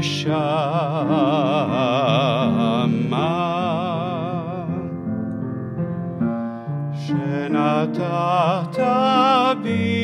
Neshama. Shenatata bi.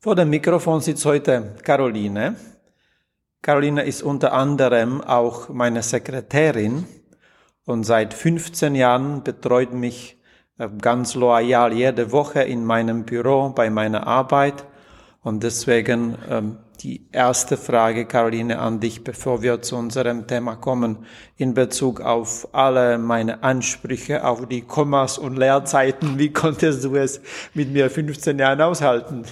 Vor dem Mikrofon sitzt heute Caroline. Caroline ist unter anderem auch meine Sekretärin und seit 15 Jahren betreut mich äh, ganz loyal jede Woche in meinem Büro bei meiner Arbeit. Und deswegen ähm, die erste Frage, Caroline, an dich, bevor wir zu unserem Thema kommen, in Bezug auf alle meine Ansprüche auf die Kommas und Leerzeiten. Wie konntest du es mit mir 15 Jahren aushalten?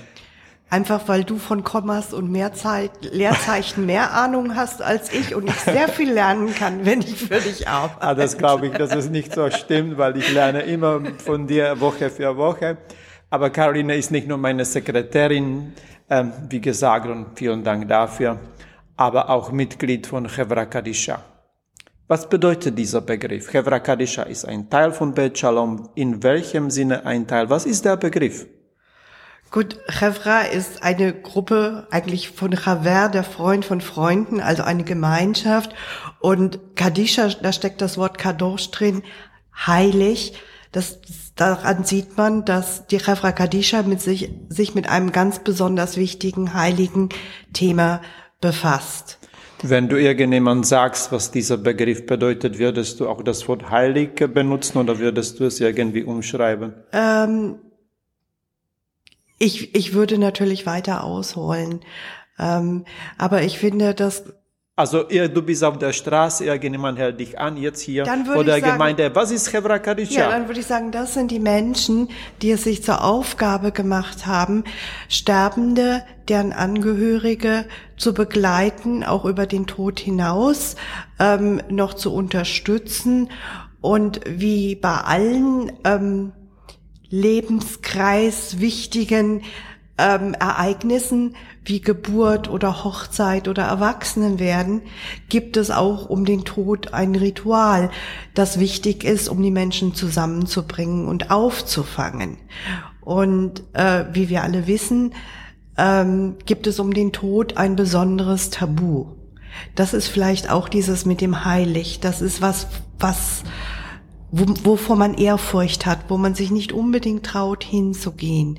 Einfach weil du von Kommas und Mehrzeit, Leerzeichen mehr Ahnung hast als ich und ich sehr viel lernen kann, wenn ich für dich arbeite. Ah, das glaube ich, dass es nicht so stimmt, weil ich lerne immer von dir Woche für Woche. Aber Caroline ist nicht nur meine Sekretärin, ähm, wie gesagt, und vielen Dank dafür, aber auch Mitglied von Chevra Kadisha. Was bedeutet dieser Begriff? Chevra Kadisha ist ein Teil von Bet Shalom. In welchem Sinne ein Teil? Was ist der Begriff? Gut, Chevra ist eine Gruppe eigentlich von Chaver, der Freund von Freunden, also eine Gemeinschaft. Und Kadisha, da steckt das Wort Kadosh drin, heilig. Das, daran sieht man, dass die Chevra Kadisha mit sich, sich mit einem ganz besonders wichtigen, heiligen Thema befasst. Wenn du irgendjemand sagst, was dieser Begriff bedeutet, würdest du auch das Wort heilig benutzen oder würdest du es irgendwie umschreiben? Ähm, ich, ich würde natürlich weiter ausholen. Ähm, aber ich finde, dass Also ihr, du bist auf der Straße, irgendjemand hält dich an, jetzt hier Dann vor der sagen- Gemeinde. Was ist Chevra Ja, Kadisha? dann würde ich sagen, das sind die Menschen, die es sich zur Aufgabe gemacht haben, Sterbende, deren Angehörige zu begleiten, auch über den Tod hinaus, ähm, noch zu unterstützen und wie bei allen ähm, Lebenskreis wichtigen ähm, Ereignissen wie Geburt oder Hochzeit oder Erwachsenenwerden gibt es auch um den Tod ein Ritual, das wichtig ist, um die Menschen zusammenzubringen und aufzufangen. Und äh, wie wir alle wissen, ähm, gibt es um den Tod ein besonderes Tabu. Das ist vielleicht auch dieses mit dem Heilig. Das ist was, was wovor man Ehrfurcht hat, wo man sich nicht unbedingt traut hinzugehen.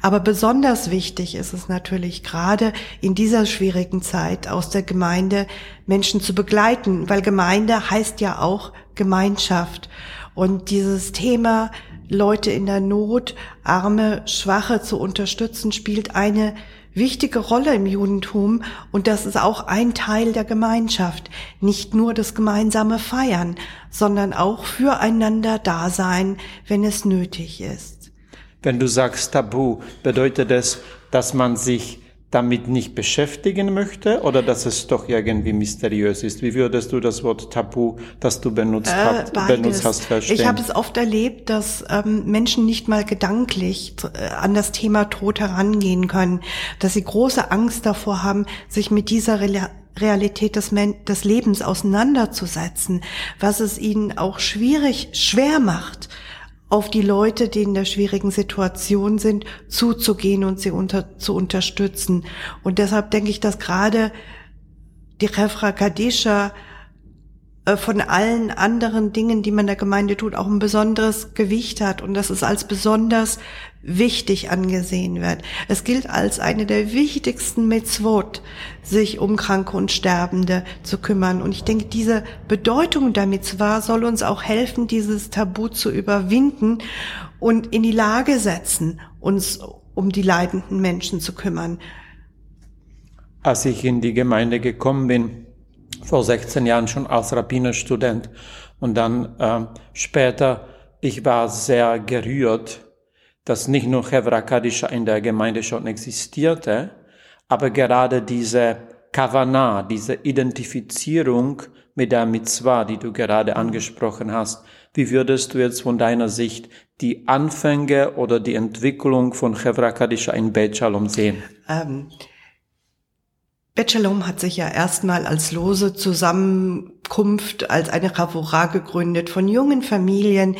Aber besonders wichtig ist es natürlich gerade in dieser schwierigen Zeit aus der Gemeinde Menschen zu begleiten, weil Gemeinde heißt ja auch Gemeinschaft. Und dieses Thema Leute in der Not, arme, schwache zu unterstützen, spielt eine wichtige Rolle im Judentum und das ist auch ein Teil der Gemeinschaft. Nicht nur das gemeinsame Feiern, sondern auch füreinander da sein, wenn es nötig ist. Wenn du sagst Tabu, bedeutet es, dass man sich damit nicht beschäftigen möchte oder dass es doch irgendwie mysteriös ist? Wie würdest du das Wort Tabu, das du benutzt, Äh, hast, beides. benutzt hast, verstehen? Ich habe es oft erlebt, dass ähm, Menschen nicht mal gedanklich äh, an das Thema Tod herangehen können, dass sie große Angst davor haben, sich mit dieser Rela Realität des, des Lebens auseinanderzusetzen, was es ihnen auch schwierig, schwer macht, auf die Leute, die in der schwierigen Situation sind, zuzugehen und sie unter, zu unterstützen. Und deshalb denke ich, dass gerade die Refra Kadisha von allen anderen Dingen, die man der Gemeinde tut, auch ein besonderes Gewicht hat und dass es als besonders wichtig angesehen wird. Es gilt als eine der wichtigsten Mitzvot, sich um Kranke und Sterbende zu kümmern. Und ich denke, diese Bedeutung der Mitzvah soll uns auch helfen, dieses Tabu zu überwinden und in die Lage setzen, uns um die leidenden Menschen zu kümmern. Als ich in die Gemeinde gekommen bin, vor 16 Jahren schon als Rabbinerstudent und dann äh, später, ich war sehr gerührt, dass nicht nur Hevra Kadisha in der Gemeinde schon existierte, aber gerade diese Kavana, diese Identifizierung mit der Mitzvah, die du gerade angesprochen hast, wie würdest du jetzt von deiner Sicht die Anfänge oder die Entwicklung von Hevra Kadisha in Beit Shalom sehen? Ähm, Shalom hat sich ja erstmal als lose Zusammenkunft, als eine Chavora gegründet von jungen Familien,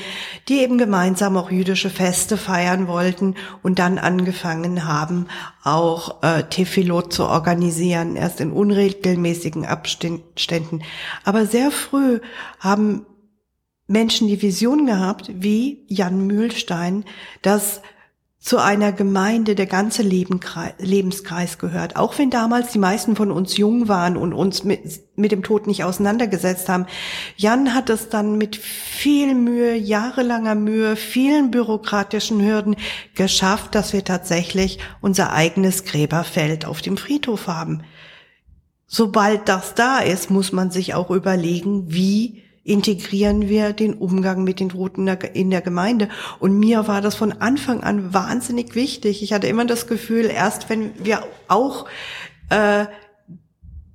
die eben gemeinsam auch jüdische Feste feiern wollten und dann angefangen haben, auch äh, Tefillot zu organisieren, erst in unregelmäßigen Abständen. Aber sehr früh haben Menschen die Vision gehabt, wie Jan Mühlstein, dass zu einer Gemeinde der ganze Lebenskreis gehört. Auch wenn damals die meisten von uns jung waren und uns mit, mit dem Tod nicht auseinandergesetzt haben. Jan hat es dann mit viel Mühe, jahrelanger Mühe, vielen bürokratischen Hürden geschafft, dass wir tatsächlich unser eigenes Gräberfeld auf dem Friedhof haben. Sobald das da ist, muss man sich auch überlegen, wie integrieren wir den Umgang mit den Toten in der Gemeinde. Und mir war das von Anfang an wahnsinnig wichtig. Ich hatte immer das Gefühl, erst wenn wir auch äh,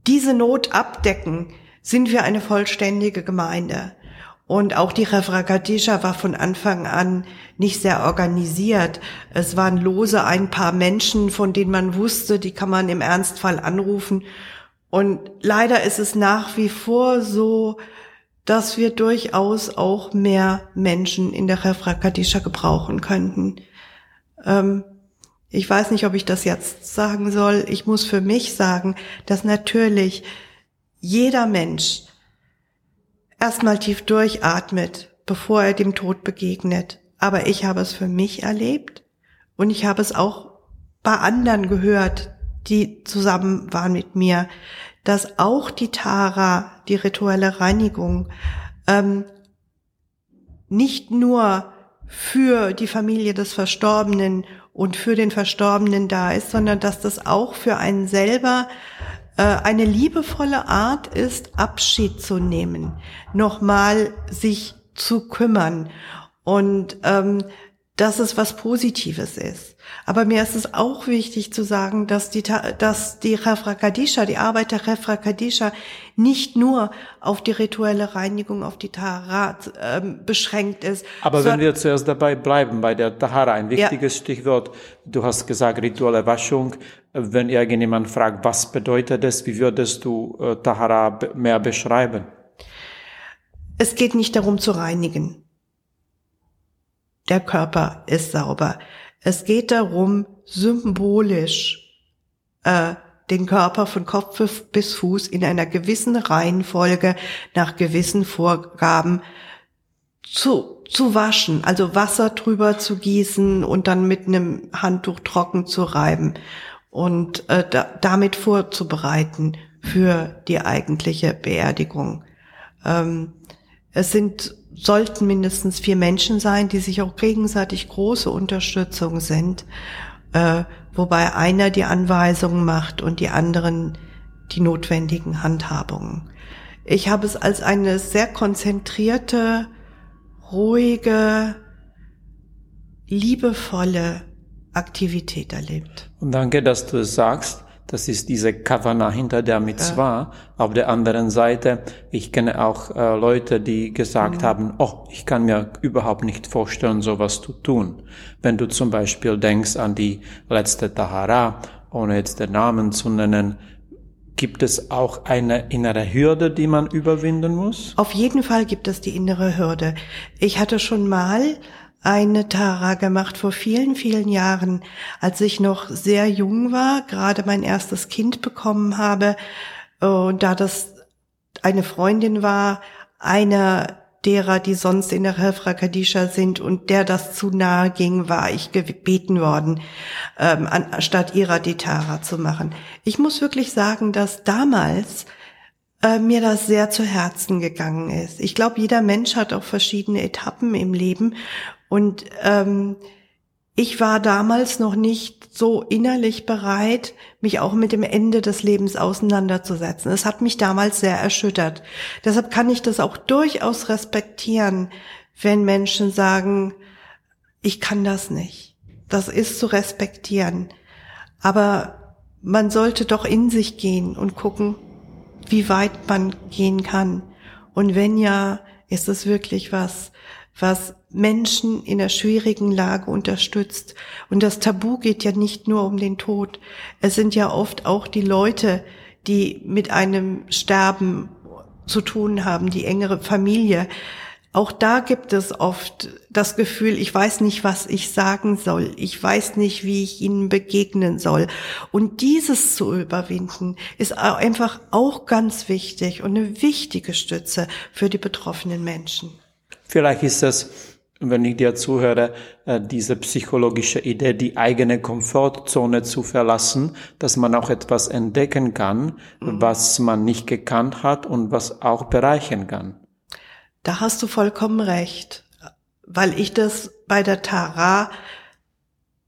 diese Not abdecken, sind wir eine vollständige Gemeinde. Und auch die Refragadisha war von Anfang an nicht sehr organisiert. Es waren lose ein paar Menschen, von denen man wusste, die kann man im Ernstfall anrufen. Und leider ist es nach wie vor so, dass wir durchaus auch mehr Menschen in der Refrakadisha gebrauchen könnten. Ähm, ich weiß nicht, ob ich das jetzt sagen soll. Ich muss für mich sagen, dass natürlich jeder Mensch erstmal tief durchatmet, bevor er dem Tod begegnet. Aber ich habe es für mich erlebt und ich habe es auch bei anderen gehört, die zusammen waren mit mir, dass auch die Tara, die rituelle Reinigung, ähm, nicht nur für die Familie des Verstorbenen und für den Verstorbenen da ist, sondern dass das auch für einen selber äh, eine liebevolle Art ist, Abschied zu nehmen, nochmal sich zu kümmern und ähm, dass es was Positives ist. Aber mir ist es auch wichtig zu sagen, dass die, dass die Refrakadisha, die Arbeit der Refrakadisha nicht nur auf die rituelle Reinigung, auf die Taharat ähm, beschränkt ist. Aber wenn wir zuerst dabei bleiben, bei der Tahara, ein wichtiges ja. Stichwort, du hast gesagt, rituelle Waschung. Wenn irgendjemand fragt, was bedeutet das, wie würdest du äh, Tahara mehr beschreiben? Es geht nicht darum zu reinigen. Der Körper ist sauber. Es geht darum, symbolisch äh, den Körper von Kopf bis Fuß in einer gewissen Reihenfolge nach gewissen Vorgaben zu, zu waschen, also Wasser drüber zu gießen und dann mit einem Handtuch trocken zu reiben und äh, da, damit vorzubereiten für die eigentliche Beerdigung. Ähm, es sind sollten mindestens vier Menschen sein, die sich auch gegenseitig große Unterstützung sind, äh, wobei einer die Anweisungen macht und die anderen die notwendigen Handhabungen. Ich habe es als eine sehr konzentrierte, ruhige, liebevolle Aktivität erlebt. Und danke, dass du es sagst. Das ist diese Kavana hinter der Mitzvah. Auf der anderen Seite, ich kenne auch äh, Leute, die gesagt haben, oh, ich kann mir überhaupt nicht vorstellen, sowas zu tun. Wenn du zum Beispiel denkst an die letzte Tahara, ohne jetzt den Namen zu nennen, Gibt es auch eine innere Hürde, die man überwinden muss? Auf jeden Fall gibt es die innere Hürde. Ich hatte schon mal eine Tara gemacht vor vielen, vielen Jahren, als ich noch sehr jung war, gerade mein erstes Kind bekommen habe. Und da das eine Freundin war, einer derer, die sonst in der Helfra Kadisha sind und der das zu nahe ging, war ich gebeten worden, ähm, anstatt ihrer die Tara zu machen. Ich muss wirklich sagen, dass damals äh, mir das sehr zu Herzen gegangen ist. Ich glaube, jeder Mensch hat auch verschiedene Etappen im Leben und ähm, ich war damals noch nicht so innerlich bereit, mich auch mit dem Ende des Lebens auseinanderzusetzen. Es hat mich damals sehr erschüttert. Deshalb kann ich das auch durchaus respektieren, wenn Menschen sagen, ich kann das nicht. Das ist zu respektieren. Aber man sollte doch in sich gehen und gucken, wie weit man gehen kann. Und wenn ja, ist es wirklich was, was Menschen in der schwierigen Lage unterstützt. Und das Tabu geht ja nicht nur um den Tod. Es sind ja oft auch die Leute, die mit einem Sterben zu tun haben, die engere Familie. Auch da gibt es oft das Gefühl, ich weiß nicht, was ich sagen soll. Ich weiß nicht, wie ich ihnen begegnen soll. Und dieses zu überwinden, ist einfach auch ganz wichtig und eine wichtige Stütze für die betroffenen Menschen. Vielleicht ist es, wenn ich dir zuhöre, äh, diese psychologische Idee, die eigene Komfortzone zu verlassen, dass man auch etwas entdecken kann, mhm. was man nicht gekannt hat und was auch bereichern kann. Da hast du vollkommen recht, weil ich das bei der Tara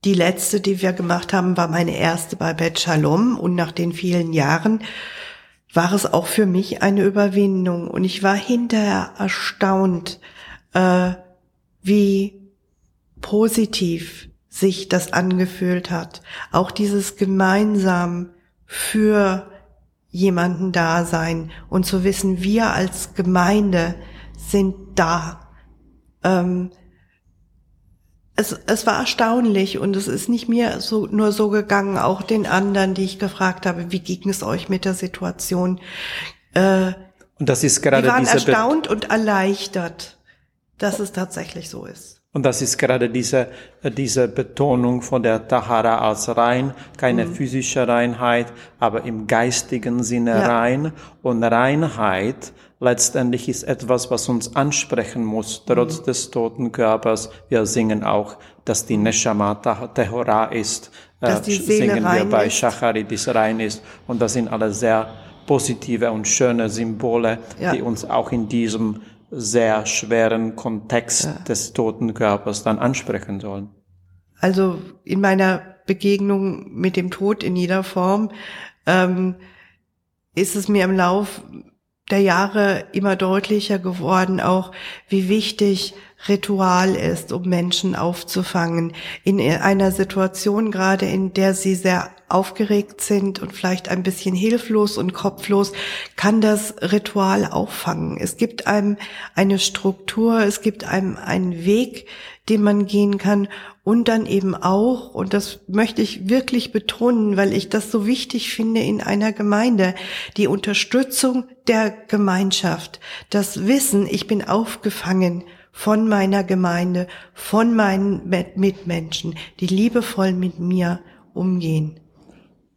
die letzte, die wir gemacht haben, war meine erste bei Bet Shalom und nach den vielen Jahren war es auch für mich eine Überwindung und ich war hinterher erstaunt, äh, wie positiv sich das angefühlt hat. Auch dieses gemeinsam für jemanden da sein und zu wissen, wir als Gemeinde sind da. Ähm, es, es war erstaunlich und es ist nicht mir so, nur so gegangen, auch den anderen, die ich gefragt habe, wie ging es euch mit der Situation? Äh, und das ist gerade die waren erstaunt und erleichtert dass es tatsächlich so ist. Und das ist gerade diese, diese Betonung von der Tahara als rein, keine mhm. physische Reinheit, aber im geistigen Sinne ja. rein. Und Reinheit letztendlich ist etwas, was uns ansprechen muss, trotz mhm. des toten Körpers. Wir singen auch, dass die Neshama Tehora ist, dass die Seele singen wir bei Shachari, die rein ist. Und das sind alle sehr positive und schöne Symbole, ja. die uns auch in diesem sehr schweren Kontext ja. des toten Körpers dann ansprechen sollen. Also in meiner Begegnung mit dem Tod in jeder Form ähm, ist es mir im Lauf der Jahre immer deutlicher geworden, auch wie wichtig Ritual ist, um Menschen aufzufangen. In einer Situation gerade, in der sie sehr aufgeregt sind und vielleicht ein bisschen hilflos und kopflos, kann das Ritual auffangen. Es gibt einem eine Struktur, es gibt einem einen Weg, den man gehen kann und dann eben auch, und das möchte ich wirklich betonen, weil ich das so wichtig finde in einer Gemeinde, die Unterstützung der Gemeinschaft, das Wissen, ich bin aufgefangen von meiner Gemeinde, von meinen Mitmenschen, die liebevoll mit mir umgehen.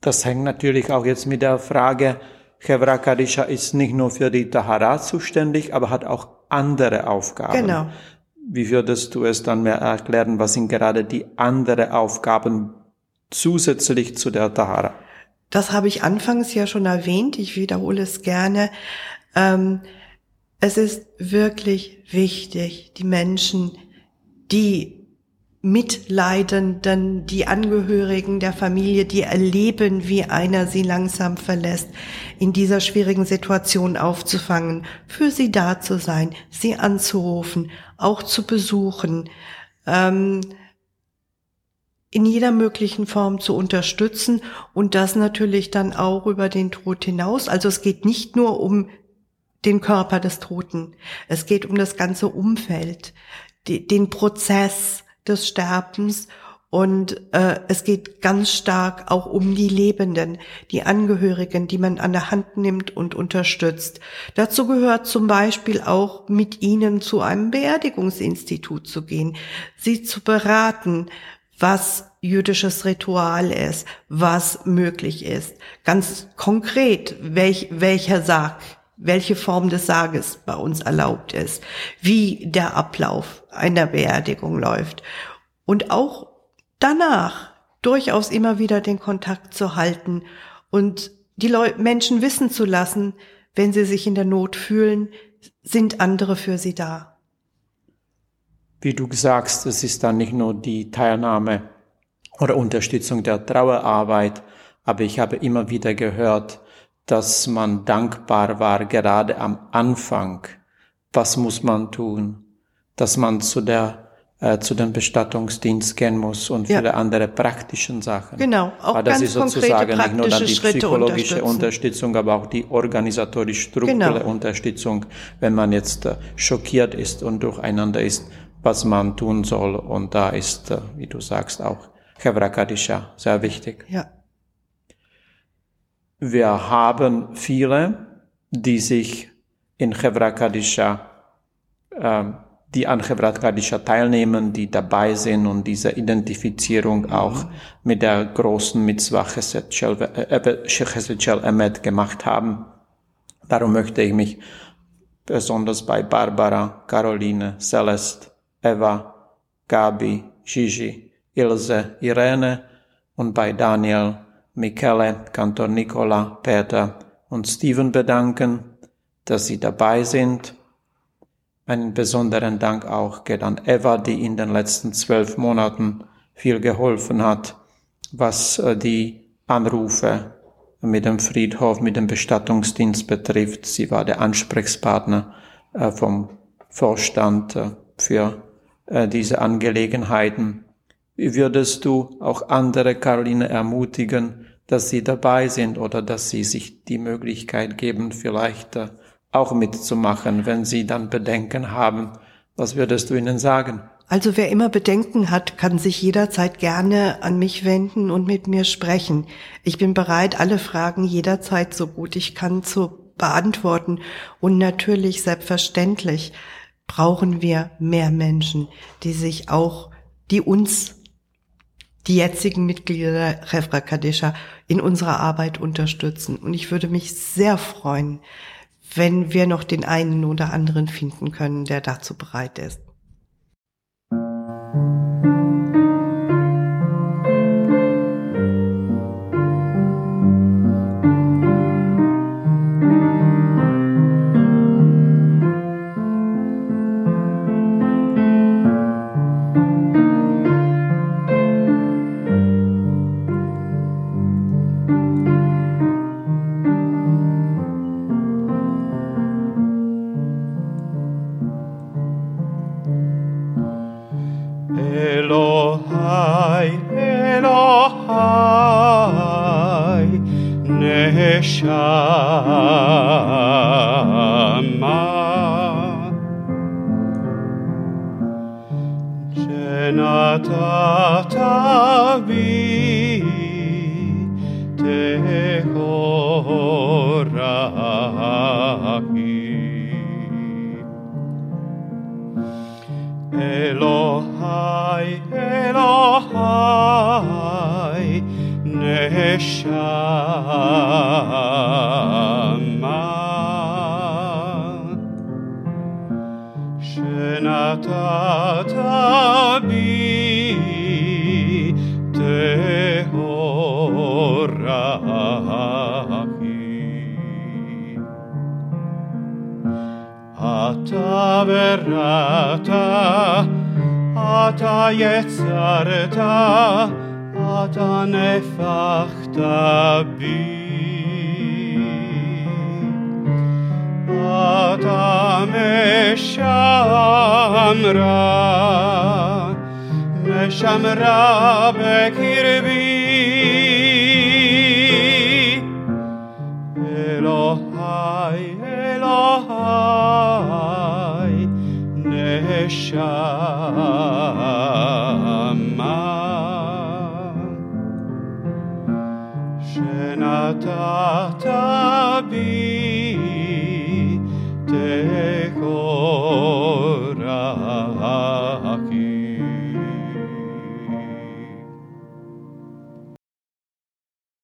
Das hängt natürlich auch jetzt mit der Frage, Hevra Kadisha ist nicht nur für die Tahara zuständig, aber hat auch andere Aufgaben. Genau. Wie würdest du es dann mehr erklären? Was sind gerade die anderen Aufgaben zusätzlich zu der Tahara? Das habe ich anfangs ja schon erwähnt. Ich wiederhole es gerne. Ähm, es ist wirklich wichtig, die Menschen, die Mitleidenden, die Angehörigen der Familie, die erleben, wie einer sie langsam verlässt, in dieser schwierigen Situation aufzufangen, für sie da zu sein, sie anzurufen, auch zu besuchen. Ähm, in jeder möglichen Form zu unterstützen und das natürlich dann auch über den Tod hinaus. Also es geht nicht nur um den Körper des Toten, es geht um das ganze Umfeld, die, den Prozess des Sterbens und äh, es geht ganz stark auch um die Lebenden, die Angehörigen, die man an der Hand nimmt und unterstützt. Dazu gehört zum Beispiel auch mit ihnen zu einem Beerdigungsinstitut zu gehen, sie zu beraten, was jüdisches Ritual ist, was möglich ist. Ganz konkret, welch, welcher Sarg, welche Form des Sarges bei uns erlaubt ist, wie der Ablauf einer Beerdigung läuft. Und auch danach durchaus immer wieder den Kontakt zu halten und die Leu Menschen wissen zu lassen, wenn sie sich in der Not fühlen, sind andere für sie da wie du sagst, es ist dann nicht nur die Teilnahme oder Unterstützung der Trauerarbeit, aber ich habe immer wieder gehört, dass man dankbar war, gerade am Anfang. Was muss man tun? Dass man zu der äh, zu dem Bestattungsdienst gehen muss und Ja. viele andere praktischen Sachen. Genau, auch Aber das ganz ist sozusagen konkrete nicht nur dann die Schritte psychologische. Unterstützung, aber auch die organisatorisch strukturelle Genau. Unterstützung, wenn man jetzt äh, schockiert ist und durcheinander ist, was man tun soll. Und da ist, äh, wie du sagst, auch Hevra Kadisha sehr wichtig. Ja. Wir haben viele, die sich in Hevra ähm, die an Hevra teilnehmen, die dabei sind und diese Identifizierung auch mit der großen Mitzvah Shel äh, Chesed Shel Emet gemacht haben. Darum möchte ich mich besonders bei Barbara, Caroline, Celeste, Eva, Gabi, Gigi, Ilse, Irene und bei Daniel, Michele, Kantor Nicola, Peter und Steven bedanken, dass sie dabei sind. Einen besonderen Dank auch geht an Eva, die in den letzten zwölf Monaten viel geholfen hat, was äh, die Anrufe mit dem Friedhof, mit dem Bestattungsdienst betrifft. Sie war der Ansprechpartner äh, vom Vorstand äh, für diese Angelegenheiten. Wie würdest du auch andere Caroline ermutigen, dass sie dabei sind oder dass sie sich die Möglichkeit geben, vielleicht äh, auch mitzumachen, wenn sie dann Bedenken haben? Was würdest du ihnen sagen? Also wer immer Bedenken hat, kann sich jederzeit gerne an mich wenden und mit mir sprechen. Ich bin bereit, alle Fragen jederzeit so gut ich kann zu beantworten. Und natürlich, selbstverständlich, brauchen wir mehr Menschen, die sich auch, die uns, die jetzigen Mitglieder der Refra Kadisha in unserer Arbeit unterstützen. Und ich würde mich sehr freuen, wenn wir noch den einen oder anderen finden können, der dazu bereit ist. ανεφάχτα μπει. Atame shamra, ne shamra bekirbi.